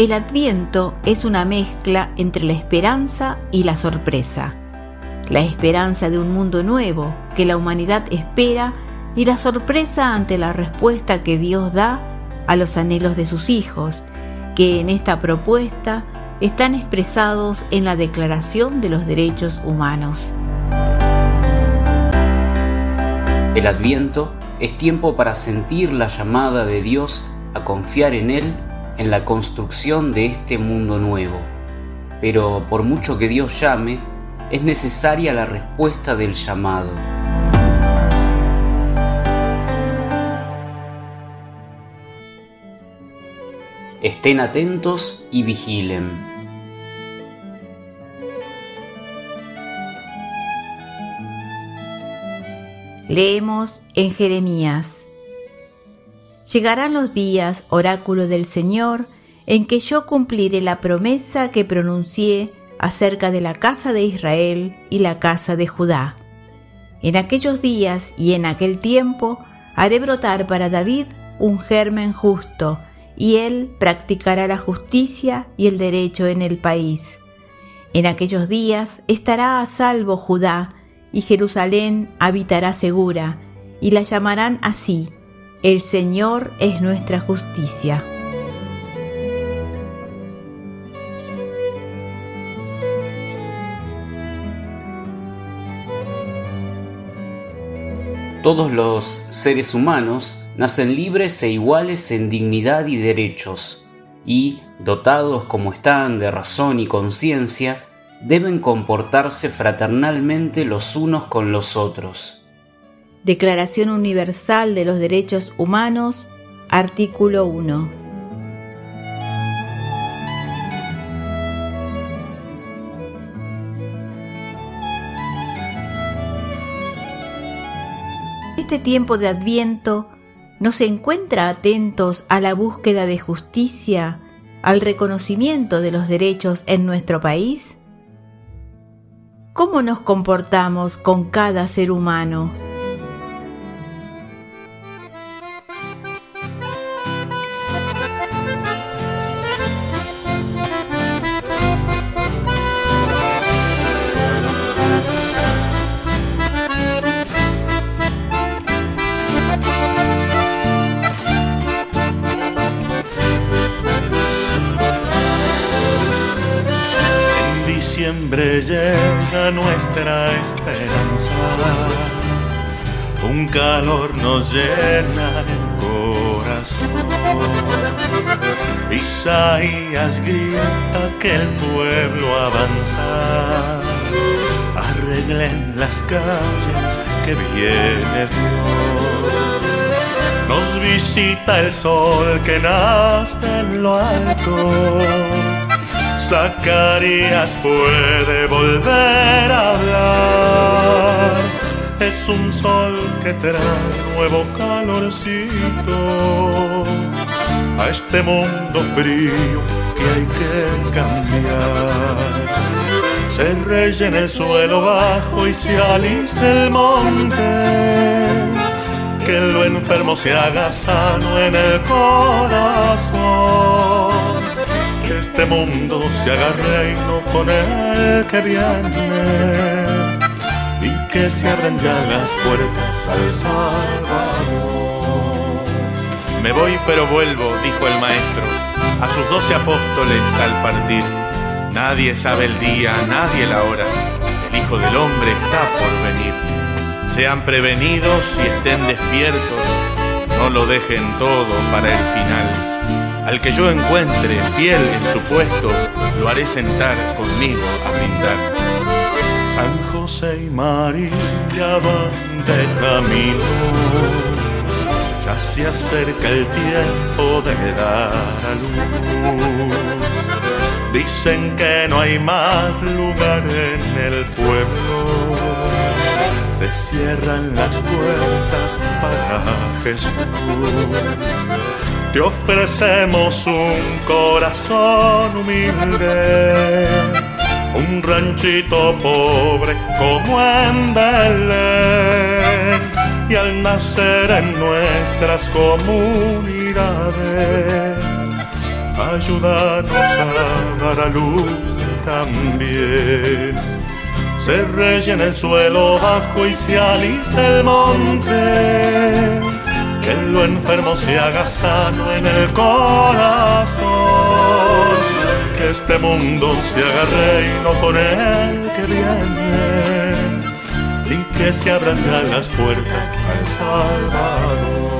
El adviento es una mezcla entre la esperanza y la sorpresa. La esperanza de un mundo nuevo que la humanidad espera y la sorpresa ante la respuesta que Dios da a los anhelos de sus hijos, que en esta propuesta están expresados en la Declaración de los Derechos Humanos. El adviento es tiempo para sentir la llamada de Dios a confiar en Él en la construcción de este mundo nuevo. Pero por mucho que Dios llame, es necesaria la respuesta del llamado. Estén atentos y vigilen. Leemos en Jeremías Llegarán los días, oráculo del Señor, en que yo cumpliré la promesa que pronuncié acerca de la casa de Israel y la casa de Judá. En aquellos días y en aquel tiempo haré brotar para David un germen justo, y él practicará la justicia y el derecho en el país. En aquellos días estará a salvo Judá, y Jerusalén habitará segura, y la llamarán así, el Señor es nuestra justicia. Todos los seres humanos nacen libres e iguales en dignidad y derechos, y, dotados como están de razón y conciencia, deben comportarse fraternalmente los unos con los otros Declaración Universal de los Derechos Humanos, artículo 1. Este tiempo de Adviento nos encuentra atentos a la búsqueda de justicia, al reconocimiento de los derechos en nuestro país. ¿Cómo nos comportamos con cada ser humano? Diciembre nuestra esperanza. Un calor nos llena el corazón. Isaías grita que el pueblo avanza. Arreglen las calles que viene Dios. Nos visita el sol que nace en lo alto Zacarías puede volver a hablar. Es un sol que trae nuevo calorcito a este mundo frío que hay que cambiar. Se rellena el suelo bajo y se alisa el monte. Que lo enfermo se haga sano en el corazón este mundo se haga reino con el que viene y que se abran ya las puertas al Salvador. Me voy pero vuelvo, dijo el maestro, a sus doce apóstoles al partir. Nadie sabe el día, nadie la hora. El Hijo del Hombre está por venir. Sean prevenidos y estén despiertos. No lo dejen todo para el final al que yo encuentre fiel en su puesto, lo haré sentar conmigo a brindar. San José y María van de camino, ya se acerca el tiempo de dar a luz. Dicen que no hay más lugar en el pueblo, se cierran las puertas para Jesús te ofrecemos un corazón humilde, un ranchito pobre como en Belén. Y al nacer en nuestras comunidades, ayúdanos a dar a luz también. Se rellena el suelo bajo y se alisa el monte, que lo enfermo se haga sano en el corazón, que este mundo se haga reino con el que viene. Y que se abran ya las puertas al Salvador.